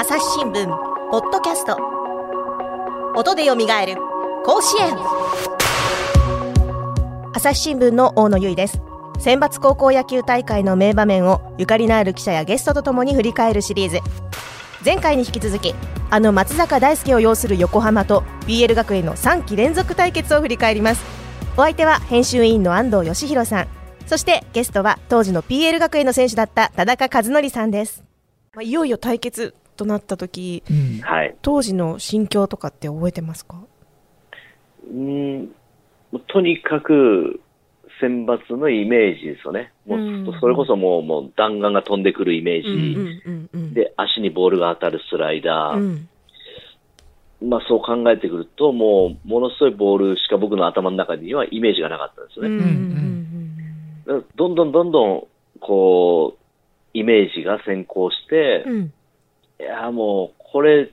朝日新聞ポッドキャスト。音でよみがえる甲子園。朝日新聞の大野由依です。選抜高校野球大会の名場面をゆかりのある記者やゲストとともに振り返るシリーズ。前回に引き続きあの松坂大輔を擁する横浜と BL 学園の3期連続対決を振り返ります。お相手は編集委員の安藤義弘さん。そしてゲストは当時の PL 学園の選手だった田中和則さんですまあいよいよ対決となった時、うんはい。当時の心境とかって覚えてますか？うん、とにかく、選抜のイメージですよね。もうそれこそもう、もう弾丸が飛んでくるイメーうんジ。うんうんで、足にボールが当たるスライダー。うんまあそう考えてくると、もう、ものすごいボールしか僕の頭の中にはイメージがなかったんですよね。うんうんどんどんどんどん、こう、イメージが先行して、うん。うんいや、もう、これ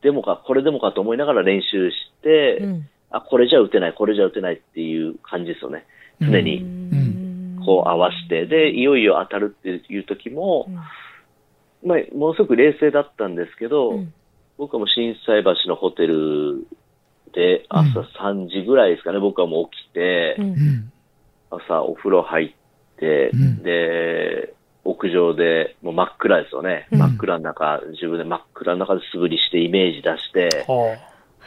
でもか、これでもかと思いながら練習して、うん。あ、これじゃ打てない、これじゃ打てないっていう感じですよね。常に、うん。こう合わせて、で、いよいよ当たるっていう時もう、ん。まあ、ものすごく冷静だったんですけど、うん。僕はもう震災橋のホテルで朝3時ぐらいですかね、僕はもう起きて、朝お風呂入って、うん。で、屋上でもう真っ暗ですよね。うん。真っ暗の中、自分で真っ暗の中で素振りしてイメージ出して、は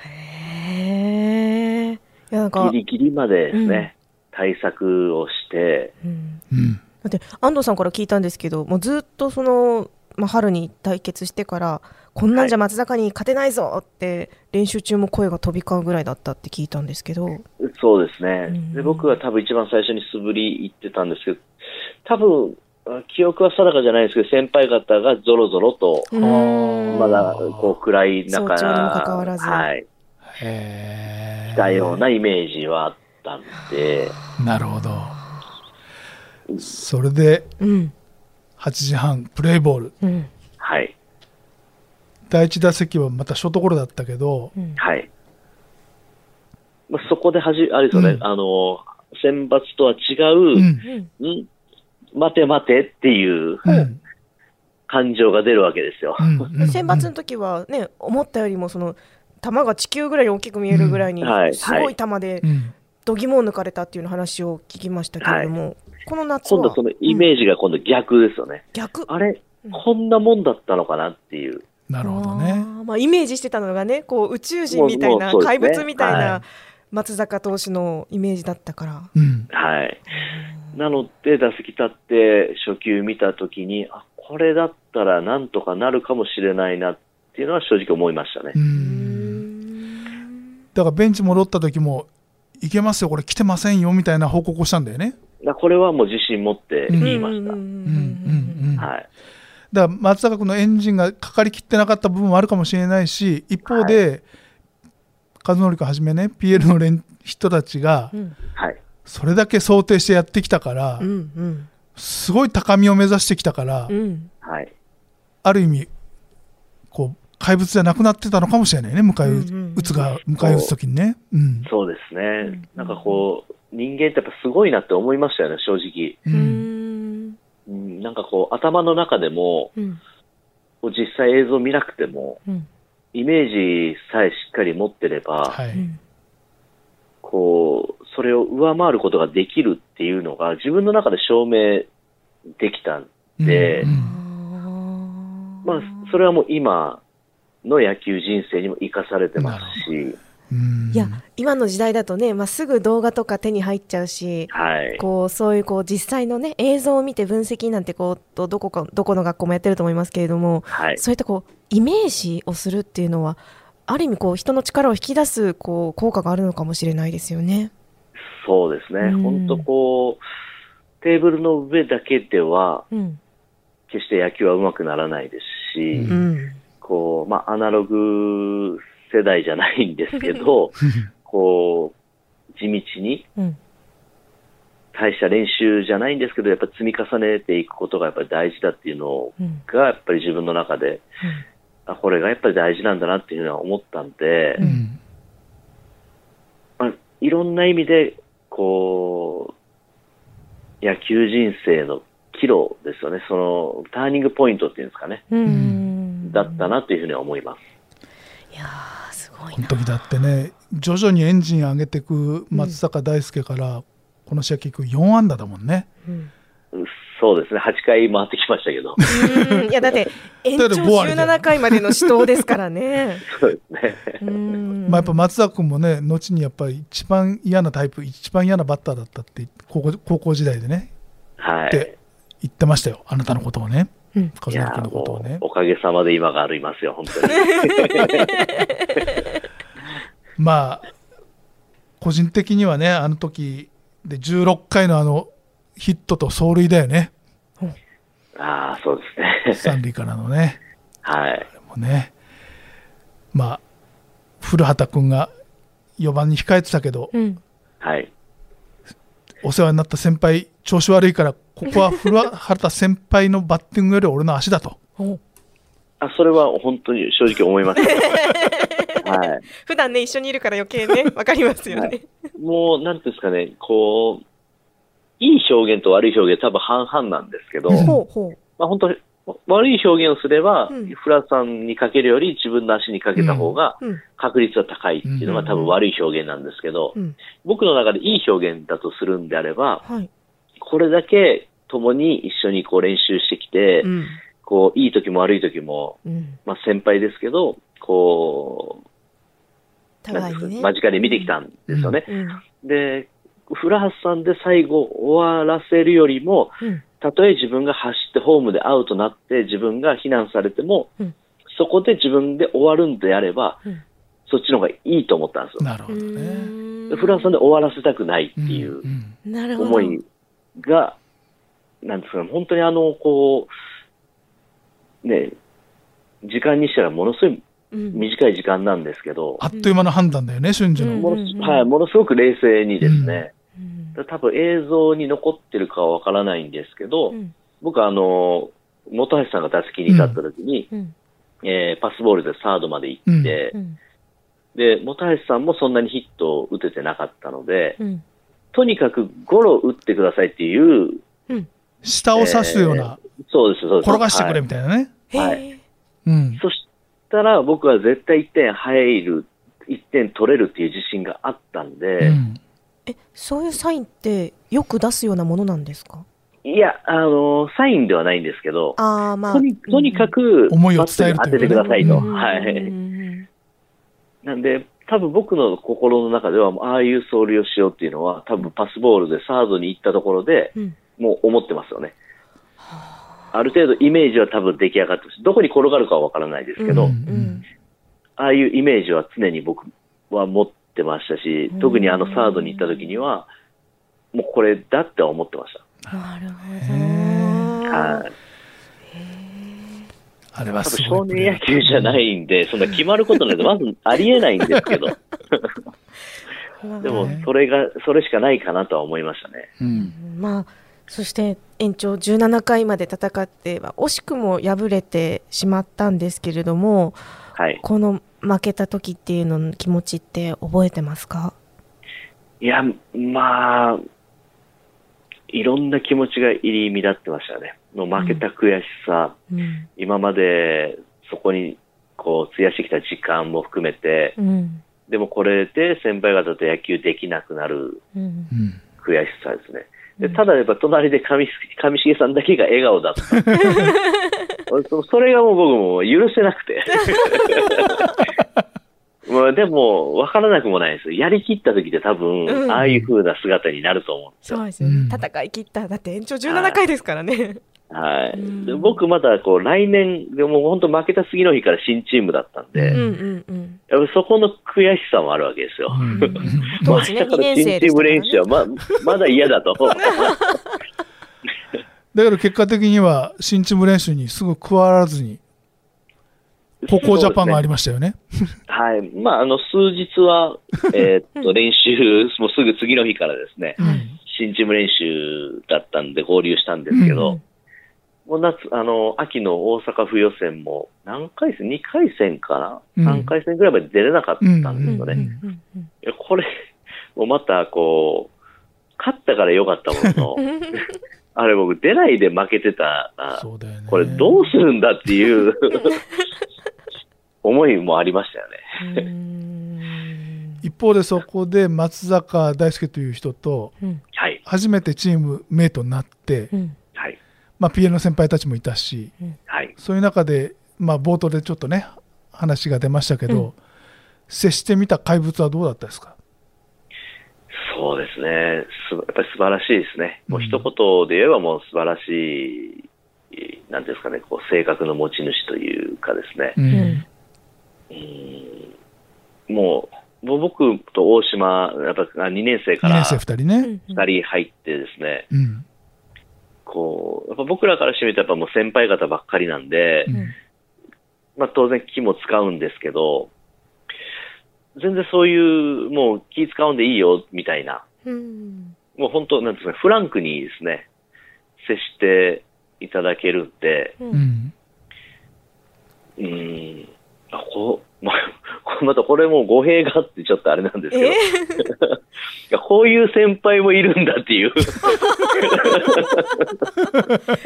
へえいやなんかギリギリまでですね、対策をして、うん。あうん。だって安藤さんから聞いたんですけどもうずっとその、まあ、春に対決してからこんなんじゃ松坂に勝てないぞって練習中も声が飛び交うぐらいだったって聞いたんですけど、そうですね。うん。で僕は多分一番最初に素振り行ってたんですけど、多分、あ記憶は定かじゃないですけど、先輩方がゾロゾロと、うん。まだこう暗い中、かかわらず。はい、へえ来たようなイメージはあったんで、なるほど。それでうん8時半プレイボール。うん。はい、第1打席はまたショートゴロだったけどうん。はい。まあ、そこではじ、あれですよね、うん。あの、選抜とは違うう、ん。うん。ん？待て待てっていううん。感情が出るわけですよ。うん。うん。選抜の時はね思ったよりもその球が地球ぐらいに大きく見えるぐらいにすごい球でうん度肝を抜かれたっていうの話を聞きましたけれども、この夏は。今度そのイメージが今度逆ですよね。逆。あれうん。こんなもんだったのかなっていう。なるほどね。まあ、イメージしてたのがねこう宇宙人みたいな、ね。怪物みたいはない。松坂投手のイメージだったから。うん。はい。なので、打席立って初球見たときに、あ、これだったらなんとかなるかもしれないなっていうのは正直思いましたね。だからベンチ戻った時もいけますよこれ来てませんよみたいな報告をしたんだよねだこれはもう自信持って言いました。はい。だから松坂君のエンジンがかかりきってなかった部分もあるかもしれないし一方で、和則君はじめね PL の連人たちが。それだけ想定してやってきたから、うんうんすごい高みを目指してきたから、うん。はい。ある意味こう怪物じゃなくなってたのかもしれないね迎え撃つが迎え撃つ時にね、うん。そうですね。うんなんかこう、人間ってやっぱすごいなって思いましたよね、正直。ううん。んうん、なんかこう、頭の中でも、うん。実際映像見なくても、うん。イメージさえしっかり持ってれば、はい、うん。こう、それを上回ることができるっていうのが自分の中で証明できたんで、うん。まあ、それはもう今の野球人生にも生かされてますし、うんいや今の時代だとね、まあ、すぐ動画とか手に入っちゃうしはい。こうそういうこう実際のね映像を見て分析なんてこうどどこかどこの学校もやってると思いますけれども、はい。そういったこうイメージをするっていうのはある意味こう人の力を引き出すこう効果があるのかもしれないですよね。そうですね。うん本当こう、テーブルの上だけでは、うん決して野球は上手くならないですし、ううんこう、まあ、アナログ世代じゃないんですけど、こう、地道に、うん大した練習じゃないんですけど、やっぱり積み重ねていくことがやっぱり大事だっていうのうんが、やっぱり自分の中で、あ、これがやっぱり大事なんだなっていうのは思ったんで、まあ、いろんな意味で、こう、野球人生のキロですよね。その、ターニングポイントっていうんですかね。うんだったなというふうには思います。いやこの時だってね徐々にエンジン上げていく松坂大輔から、この試合結局4安打だもんねうんそうですね。8回回ってきましたけど。うんいやだって延長 だって5割で17回までの死闘ですからね。そうですね。うんまあ、やっぱ松坂君もね後にやっぱり一番嫌なタイプ一番嫌なバッターだったって高校高校時代でねはいで。言ってましたよあなたのことをねうんおかげさまで今がありますよ、本当に。まあ個人的にはねあの時で16回のあのヒットと走塁だよねああ、そうですね。三塁からのねはい。もうねまあ古畑君が4番に控えてたけどうんはい。お世話になった先輩調子悪いからここは古畑先輩のバッティングより俺の足だとおあ、それは本当に正直思いました。はい。普段ね一緒にいるから余計ね わかりますよね。もう、なんていうんですかね、こう、いい表現と悪い表現多分半々なんですけど、うんほうほう。まあ本当に悪い表現をすれば、うんフラさんにかけるより自分の足にかけた方がうん確率は高いっていうのがうん多分悪い表現なんですけど、うん僕の中でいい表現だとするんであれば、はい。これだけ共に一緒にこう練習してきて、うんこう、いい時も悪い時も、うんまあ先輩ですけど、こう、ね。間近で見てきたんですよね。うんで、古橋さんで最後終わらせるよりも、うんたとえ自分が走ってホームでアウトになって自分が非難されても、うんそこで自分で終わるんであれば、うんそっちの方がいいと思ったんですよ。なるほどね。で古橋さんで終わらせたくないっていううんなるほど。思いが、なんですかね、本当にあの、こう、ね、時間にしたらものすごいうん。短い時間なんですけど、あっという間の判断だよね、瞬時の。うんものすはい、ものすごく冷静にですね、うん。多分映像に残ってるかはわからないんですけど、うん。僕はあの、本橋さんが打席に立った時に、うん。えーパスボールでサードまで行って、うん。で、本橋さんもそんなにヒットを打ててなかったので、うんとにかくゴロ打ってくださいっていう、うん下を指すような、そうです、そうです。転がしてくれはいみたいなね。はへえうん。そしたら僕は絶対1点入る、1点取れるっていう自信があったんで、うんえそういうサインってよく出すようなものなんですか？いや、あの、サインではないんですけど、ああまあとにとにかく、思いを伝える当ててくださいと。うんはい。なんで、多分僕の心の中では、ああいう走塁をしようっていうのは、多分パスボールでサードに行ったところで、うん。もう思ってますよね。あ。る程度イメージは多分出来上がってるし、どこに転がるかはわからないですけど、うんうん。ああいうイメージは常に僕は持ってましたしうん、特にあのサードに行った時には、もうこれだって思ってましなるほ。ど。はい。あれは少年野球じゃないんで、そんな決まることなんてまずありえないんですけど、でもそれが、それしかないかなとは思いましたね。うん。まあそして延長17回まで戦っては惜しくも敗れてしまったんですけれどもはい。この負けた時っていうのの気持ちって覚えてますか？いや、まあ、いろんな気持ちが入り乱ってましたね。もう負けた悔しさ、うん。今までそこにこう費やしてきた時間も含めて、うん。でもこれで先輩方と野球できなくなる悔しさですね。でうん。ただやっぱ隣で上 上重さんだけが笑顔だった。そ それがもう僕も許せなくて。まあでも、わからなくもないです。やりきった時って多分、うん。ああいう風な姿になると思うんですよ。そうですよね、うん。戦い切った。だって延長17回ですからねはい。うんで僕まだこう来年、でも本当負けた次の日から新チームだったんで、うんううんうんやっぱそこの悔しさもあるわけですよ。うん当時ね2明日から年練習はままだ嫌だと。だけど結果的には新チーム練習にすぐ加わらずに高校ジャパンがありましたよね。はい。まあ、あの、数日は、えーっと、練習、もうすぐ次の日からですね、うん新チーム練習だったんで合流したんですけど、もう夏、あの、秋の大阪府予選も何回戦 ?2 回戦かうんな ?3 回戦ぐらいまで出れなかったんですよね。これ、もうまたこう、勝ったから良かったものの、あれ僕出ないで負けてたね。これどうするんだっていう 思いもありましたよね。一方でそこで松坂大輔という人と。初めてチームメイトになって、うんはい。まあ、PL の先輩たちもいたしはい。そういう中で、まあ、冒頭でちょっとね話が出ましたけど、うん接してみた怪物はどうだったですか？そうですね。すやっぱり素晴らしいですね。もううん一言で言えばもう素晴らしい、なんですかね、こう性格の持ち主というかですね。うんうんうんもう、僕と大島、やっぱ2年生か2ら年生2人ね、うん2人入ってですね、うんこう、やっぱ僕らからしてみるとやっぱもう先輩方ばっかりなんで、うん。まあ当然気も使うんですけど、全然そういう、もう気使うんでいいよ、みたいな。うん。もう本当、なんですか、フランクにですね、接していただけるんで、ううん。んうーん、あ、こう、まあ、これまたこれも語弊があってちょっとあれなんですけど、え いやこういう先輩もいるんだっていう。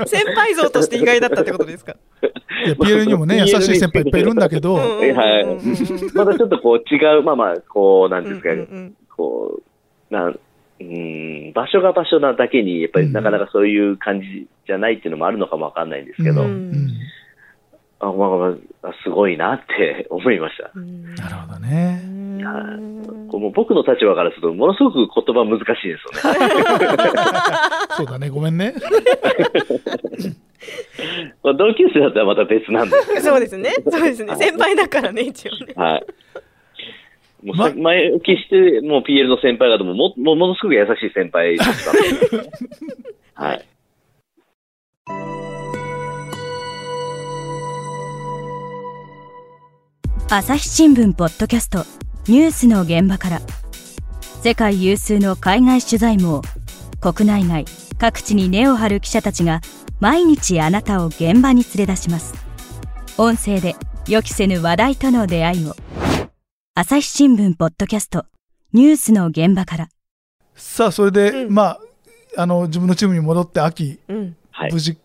先輩像として意外だったってことですか？いや PL にもね優しい先輩いっぱいいるんだけど、はい。またちょっとこう違う、まあまあ、こう、なんですか、うんうんこう、なん、うーん、場所が場所なだけに、やっぱりなかなかそういう感じじゃないっていうのもあるのかもわかんないんですけど、うん。うんあ、まあまあ、すごいなって思いました。うん。なるほどね。うんこうもう僕の立場からすると、ものすごく言葉難しいですよね。そうだね。ごめんね。まあ同級生だったらまた別なんで。すけど、そうですね。そうですね。先輩だからね一応ね。はい。もう前置きして、もう PL の先輩方ももものすごく優しい先輩でしたので、はい。朝日新聞ポッドキャストニュースの現場から。世界有数の海外取材網国内外各地に根を張る記者たちが毎日あなたを現場に連れ出します。音声で予期せぬ話題との出会いを。朝日新聞ポッドキャストニュースの現場から。さあそれで、うん。まああの自分のチームに戻って秋うん。はい。無。事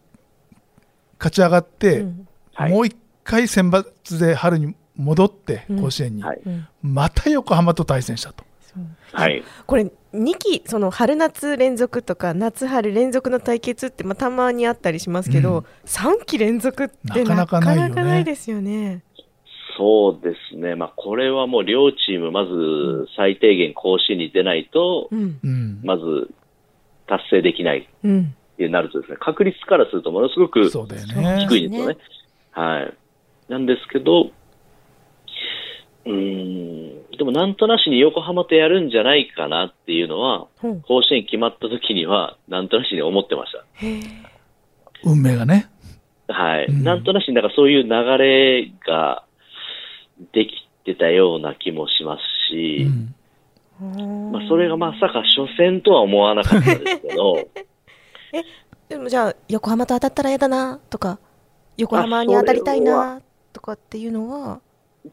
勝ち上がって、うん。はい。もう一回選抜で春に戻ってうん甲子園に、また横浜と対戦したと。はい。これ2期その春夏連続とか夏春連続の対決って、まあ、たまにあったりしますけど、うん3期連続ってななかかなかないよねなかないですよね。そうですね。まあ、これはもう両チーム、まず最低限甲子園に出ないと、まず達成できないうんってなるとですね、確率からするとものすごくそうだよね。低いんですよね。はい。なんですけど、うーん、でもなんとなしに横浜とやるんじゃないかなっていうのは、うん甲子園決まった時には、なんとなしに思ってましへえ運命がね。た。はい。うんなんとなしに、なんかそういう流れができてたような気もしますうし、んまあ、それがまさか初戦とは思わなかったですけど、でもじゃあ横浜と当たったら嫌だなとか横浜に当たりたいなとかっていうのは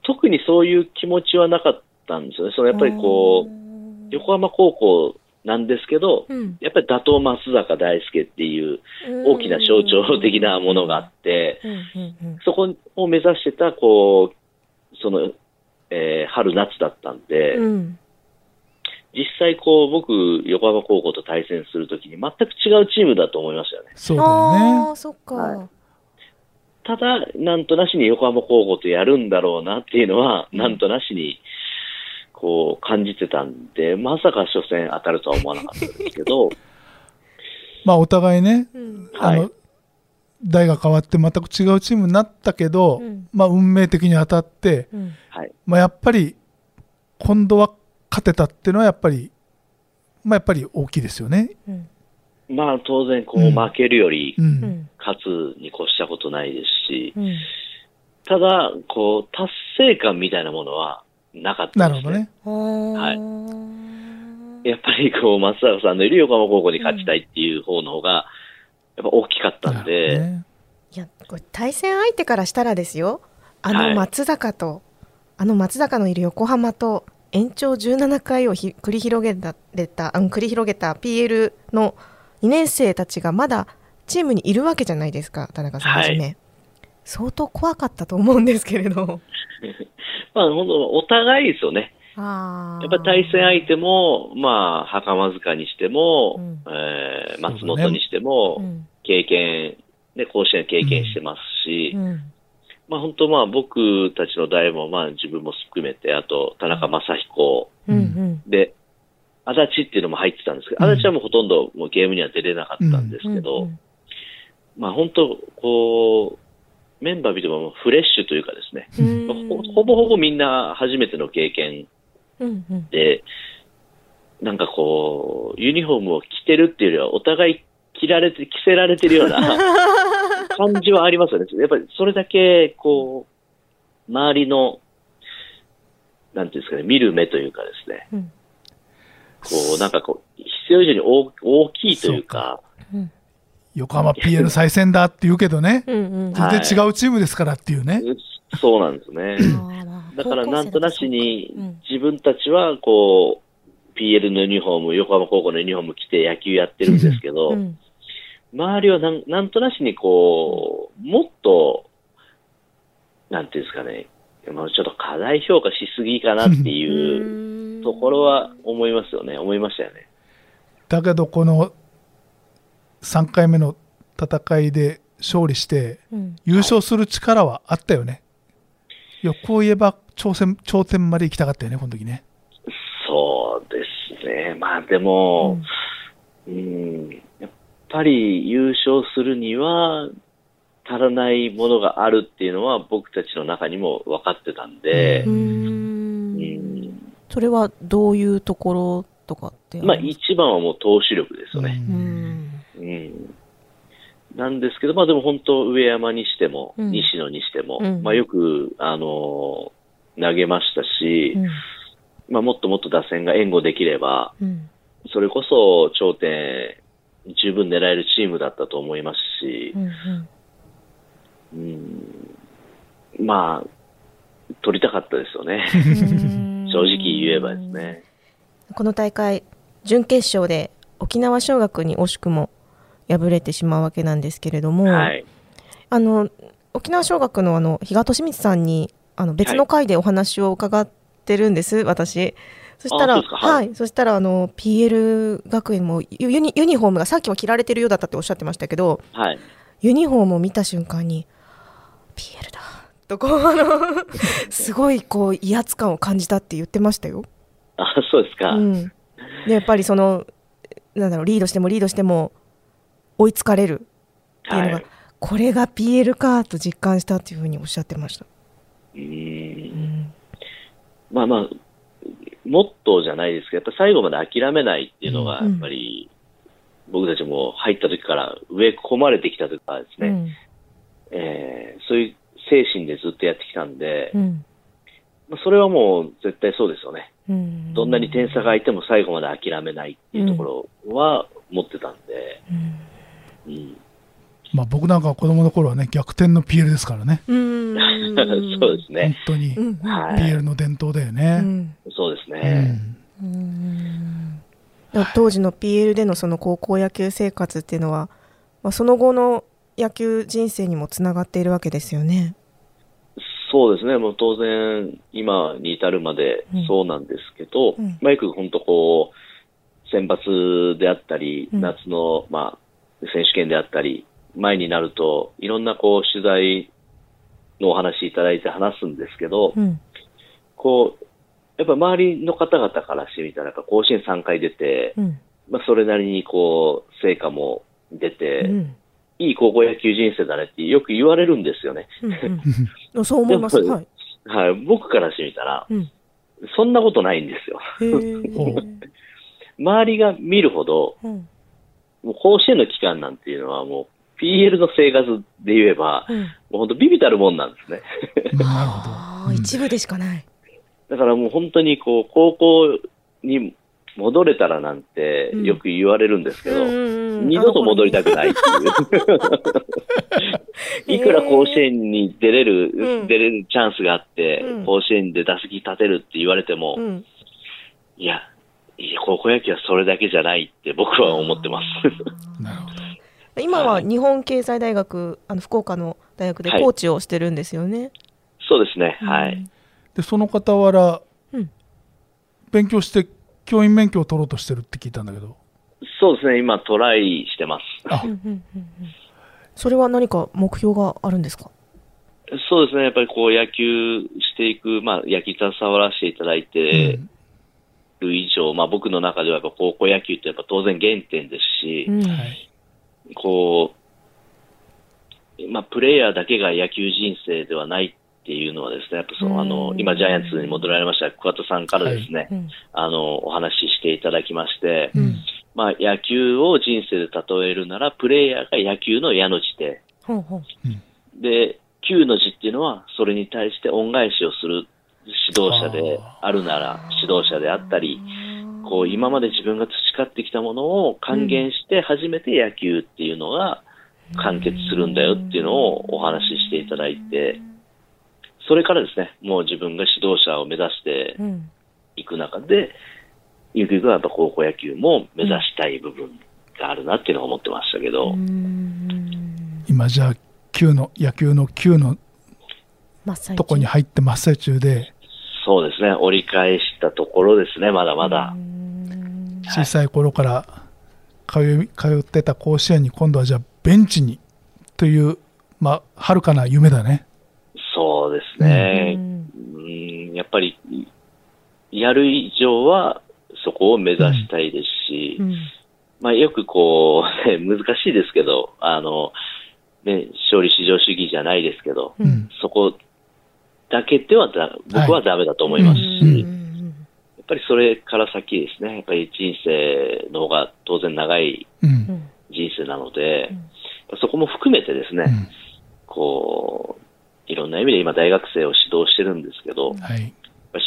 特にそういう気持ちはなかったんですよね。そのやっぱりこう、う横浜高校なんですけど、ん。やっぱり打倒松坂大輔っていう大きな象徴的なものがあって、そこを目指してた、こう、その、えー春夏だったんで、うん。実際こう、僕、横浜高校と対戦するときに全く違うチームだと思いましたよね。そうだよあね。あそっか、はいただ、なんとなしに横浜高校とやるんだろうなっていうのは、うん。なんとなしに、こう、感じてたんで、まさか初戦当たるとは思わなかったですけど、まあお互いね、うん。はい。あの代が変わって全く違うチームになったけど、うん。まあ運命的に当たって。まあやっぱり今度は勝てたっていうのはやっぱり、まあやっぱり大きいですよね。うんまあ当然、こう負けるより勝つに越したことないですし、うん。ただ、こう、達成感みたいなものはなかったですね。なるほどね。やっぱりこう、松坂さんのいる横浜高校に勝ちたいっていう方の方が、やっぱ大きかったんで、いやこれ対戦相手からしたらですよ。あはい。の松坂と、あの松坂のいる横浜と延長17回をひ繰り広げたれたあの繰り広げた PL の2年生たちがまだチームにいるわけじゃないですか田中さんはじめ、は相当怖かったと思うんですけれど。まあ、本当お互いですよね。やっぱ対戦相手も、まあ、袴塚にしても、うん。えー松本にしても、うん。経験、ね、甲子園経験してますし、うん。まあ本当まあ僕たちの代も、まあ自分も含めて、あと田中正彦うん。うん。で、足立っていうのも入ってたんですけど、うん。足立はもうほとんどもうゲームには出れなかったんですけど、うんまあ本当、こう、メンバー見てもフレッシュというかですね、ほほぼほぼみんな初めての経験うんうん。で、なんかこう、ユニフォームを着てるっていうよりは、お互い着られて、着せられてるような 感じはありますよね。やっぱりそれだけ、こう、周りの、なんていうんですかね、見る目というかですね、うんこう、なんかこう、必要以上に大大きいというか、うん横浜 PL 再戦だって言うけどね、全然違うチームですからっていうね。そうなんですね。だからなんとなしに自分たちはこう、PL のユニフォーム、横浜高校のユニフォーム着て野球やってるんですけど、周りはなんなんとなしにこう、もっと、なんていうんですかね、もうちょっと過大評価しすぎかなっていうところは思いますよね、思いましたよね。だけどこの3回目の戦いで勝利してうん優勝する力はあったよね。欲を言えば挑戦頂点まで行きたかったよね、この時ね。そうですね。まあでも、うん、やっぱり優勝するには、足らないものがあるっていうのは僕たちの中にも分かってたんで。う、うん。ん。それはどういうところとかってまあ一番はもう投手力ですよね。ううんん。うん。なんですけど、まあでも本当、上山にしても、うん。西野にしても、うん。まあよく、あのー投げましたし、うん。まあもっともっと打線が援護できれば、うん。それこそ頂点、十分狙えるチームだったと思いますしう、んうん、まあ、取りたかったですよね。うん 正直言えばですね。この大会準決勝で沖縄尚学に惜しくも敗れてしまうわけなんですけれども、はい。あの沖縄尚学のあの比嘉利光さんにあの別の回でお話を伺ってるんです、私。そしたら、あそうですかは、はいいそしたらあの PL 学園もユユニユニフォームがさっきは着られてるようだったっておっしゃってましたけど、はい。ユニフォームを見た瞬間に PL だとこうあのすごいこう威圧感を感じたって言ってましたよ。あ、そうですか。うん、でやっぱりそのなんだろうリードしてもリードしても追いつかれるっていうのが、はい。これが PL かと実感したっていうふうにおっしゃってました。う。うんんまあまあ、モットーじゃないですけど、やっぱ最後まで諦めないっていうのが、うんやっぱり、僕たちも入った時から植え込まれてきた時からですね、うんえーそういう精神でずっとやってきたんで、うん。まあ、それはもう絶対そうですよね。うん。どんなに点差が空いても最後まで諦めないっていうところは持ってたんで、うん。うん。まあ僕なんかは子供の頃はね、逆転の PL ですから ね。うん。そうですね。本当に PL の伝統だようね。ん。そうですうね。ん。うん。当時の PL でのその高校野球生活っていうのは、まあ、その後の野球人生にもつながっているわけですよね。そうですね。もう当然、今に至るまでそうなんですけど、うん。まあ、よく本当こう、選抜であったり、うん。夏の、まあ、選手権であったり、前になると、いろんなこう、取材のお話いただいて話すんですけど、うん。こう、やっぱ周りの方々からしてみたら、甲子園3回出て、うん。まあ、それなりにこう、成果も出て、うんいい高校野球人生だねってよく言われるんですよね。うんうん そう思います。はい。はい。僕からしてみたら、うんそんなことないんですよ。周りが見るほど、うんもう甲子園の期間なんていうのはもう PL の生活で言えば、うんもう本当ビビたるもんなんですね。なるほど。あー一部でしかない。だからもう本当にこう、高校に戻れたらなんてうんよく言われるんですけど、うん二度と戻りたくないっていう。いくら甲子園に出れる、うん出れるチャンスがあって、うん甲子園で打席立てるって言われても、うんいや、いや高校野球はそれだけじゃないって僕は思ってます。なるほど。今は日本経済大学、あの福岡の大学でコーチをしてるんですよね。そうですね。はい。で、その傍ら、うん勉強して、教員免許を取ろうとしてるって聞いたんだけど。そうですね。今トライしてます。それは何か目標があるんですかそうですね。やっぱりこう野球していく、まあ野球携わらせていただいてる以上、まあ僕の中ではやっぱ高校野球ってやっぱ当然原点ですし、うん。こう、まあ、プレイヤーだけが野球人生ではないっていうのはですね、やっぱその、あの、今ジャイアンツに戻られました桑田さんからですね、うん。あの、お話ししていただきまして、うん。まあ、野球を人生で例えるなら、プレイヤーが野球の矢の字で、ほうほう。で、球の字っていうのは、それに対して恩返しをする指導者であるなら、指導者であったり、こう、今まで自分が培ってきたものを還元して、初めて野球っていうのが完結するんだよっていうのをお話ししていただいて、それからですね、もう自分が指導者を目指してうん。いく中で、ゆくゆくはやっぱ高校野球も目指したい部分があるなっていうのは思ってましたけど、うん。今じゃあ、球の、野球の球のとこに入って真っ最中で、そうですね、折り返したところですね、まだまだ。うん。小さい頃から通い通ってた甲子園に今度はじゃあベンチにという、まあ、遥かな夢だね。そうですね。うん。うんやっぱり、やる以上はそこを目指したいですし、うん。まあよくこう、ね難しいですけど、あの、ね、勝利至上主義じゃないですけど、うん。そこだけではだ僕はダメだと思いますし、うん。やっぱりそれから先ですね、やっぱり人生の方が当然長いうん。うん。人生なのでうん、そこも含めてですね、うん。こう、いろんな意味で今大学生を指導してるんですけど、はい。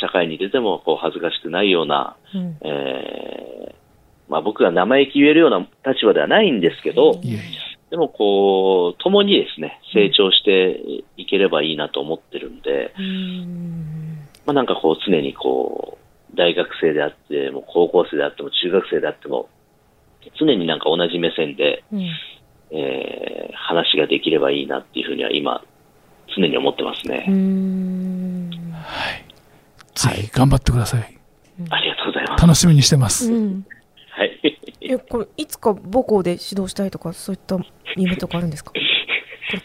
社会に出てもこう恥ずかしくないような、うんえーまあ、僕が生意気言えるような立場ではないんですけど。でもこう、共にですね、成長していければいいなと思ってるんで、うんまあ、なんかこう常にこう、大学生であっても、高校生であっても、中学生であっても、常になんか同じ目線で、うんえー話ができればいいなっていうふうには今、常に思ってますね。うんぜひ頑張ってください。ありがとうございます。楽しみにしてます。うんはい。えこれいつか母校で指導したいとかそういった夢とかあるんですか？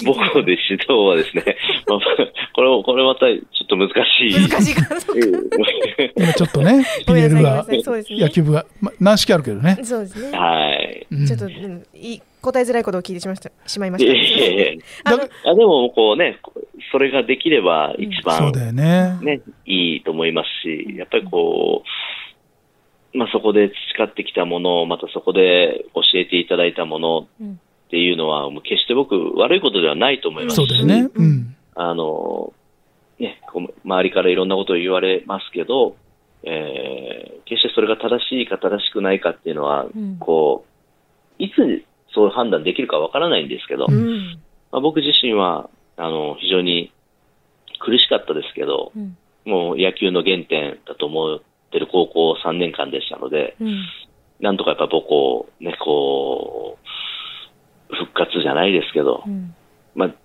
母校で指導はですね、まあ、これ、これまたちょっと難しい。難しいか今ちょっとね、ごめん PL が野球部が、まあ、軟式あるけどね。そうですねはい。うんちょっと、うんい答えづらいことを聞いてしましたしまいましいたやいやいやあのだあでも、こうね、それができれば一番そうだよね。ね、いいと思いますし、やっぱりこう、まあ、そこで培ってきたものを、またそこで教えていただいたものうんっていうのは、もう決して僕、悪いことではないと思いますし、そうだよね。うん。あの、ね、こう周りからいろんなことを言われますけど、えー決してそれが正しいか正しくないかっていうのは、うんこう、いつそう判断できるかわからないんですけど、うんまあ、僕自身は、あの、非常に苦しかったですけど、うん。もう野球の原点だと思ってる高校3年間でしたので、うん。なんとかやっぱ母校をね、こう、復活じゃないですけど、うん。まあ、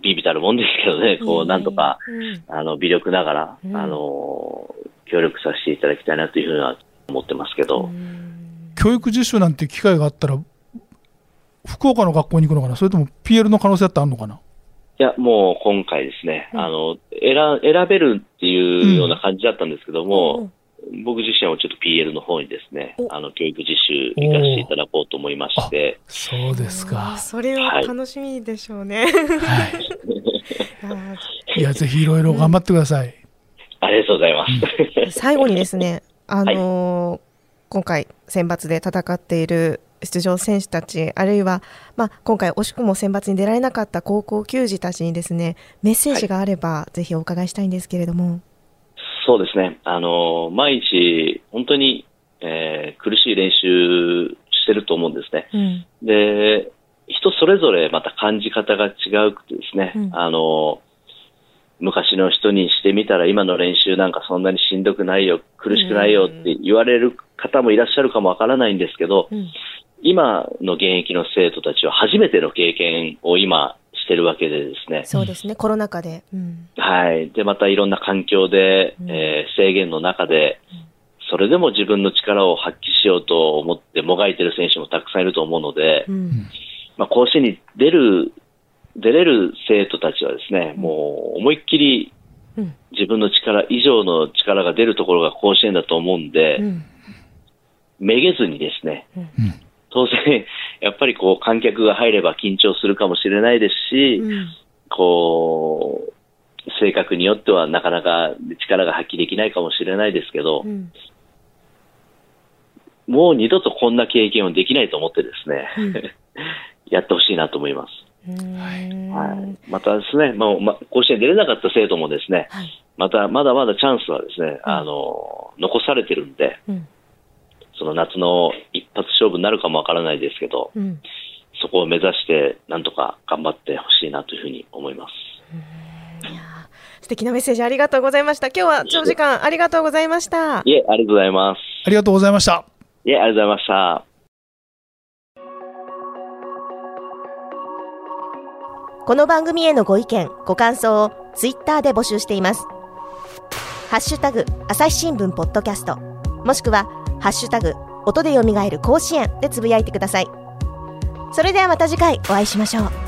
ビビたるもんですけどね、こう、なんとか、うん。あの、微力ながら、うん。あの、協力させていただきたいなというふうには思ってますけど、うん。教育実習なんていう機会があったら、福岡の学校に行くのかな？それとも PL の可能性ってあるのかな？いや、もう今回ですね、うんあの、選、選べるっていうような感じだったんですけども、うん僕自身はちょっと PL の方にですねお、あの、教育実習行かせていただこうと思いまして、そうですか。それは楽しみでしょうね。はい。あいや、ぜひいろいろ頑張ってください。ありがとうございます。ー最後にですね、あのー今回選抜で戦っている出場選手たち、あるいは、まあ、今回惜しくも選抜に出られなかった高校球児たちにですね、メッセージがあれば、ぜひお伺いしたいんですけれども。そうですね。あの、毎日、本当に、えー苦しい練習してると思うんですね。うん。で、人それぞれまた感じ方が違うくてですね、うんあの、昔の人にしてみたら今の練習なんかそんなにしんどくないよ、苦しくないよって言われる方もいらっしゃるかもわからないんですけど、うん今の現役の生徒たちは初めての経験を今してるわけでですね。そうですね、コロナ禍で。うん。はい。で、またいろんな環境で、うん。えー制限の中で、それでも自分の力を発揮しようと思ってもがいてる選手もたくさんいると思うので、うん。まあ、甲子園に出る、出れる生徒たちはですね、もう思いっきりうん自分の力以上の力が出るところが甲子園だと思うんで、うんめげずにですね、うん当然、やっぱりこう観客が入れば緊張するかもしれないですし、うん。こう、性格によってはなかなか力が発揮できないかもしれないですけど、うん。もう二度とこんな経験をできないと思ってですね、うん。やってほしいなと思います。うんはい、またですね、まあ、まあ、甲子園出れなかった生徒もですね、はい。また、まだまだチャンスはですね、うん。あの、残されてるんで、うんその夏の一発勝負になるかもわからないですけど、うんそこを目指して、なんとか頑張ってほしいなというふうに思います。いやー素敵なメッセージありがとうございました。今日は長時間ありがとうございました。いえ、ありがとうございます。ありがとうございました。いえ、ありがとうございました。この番組へのご意見、ご感想をツイッターで募集しています。ハッシュタグ、朝日新聞ポッドキャスト、もしくは、ハッシュタグ、音で蘇る甲子園でつぶやいてください。それではまた次回お会いしましょう。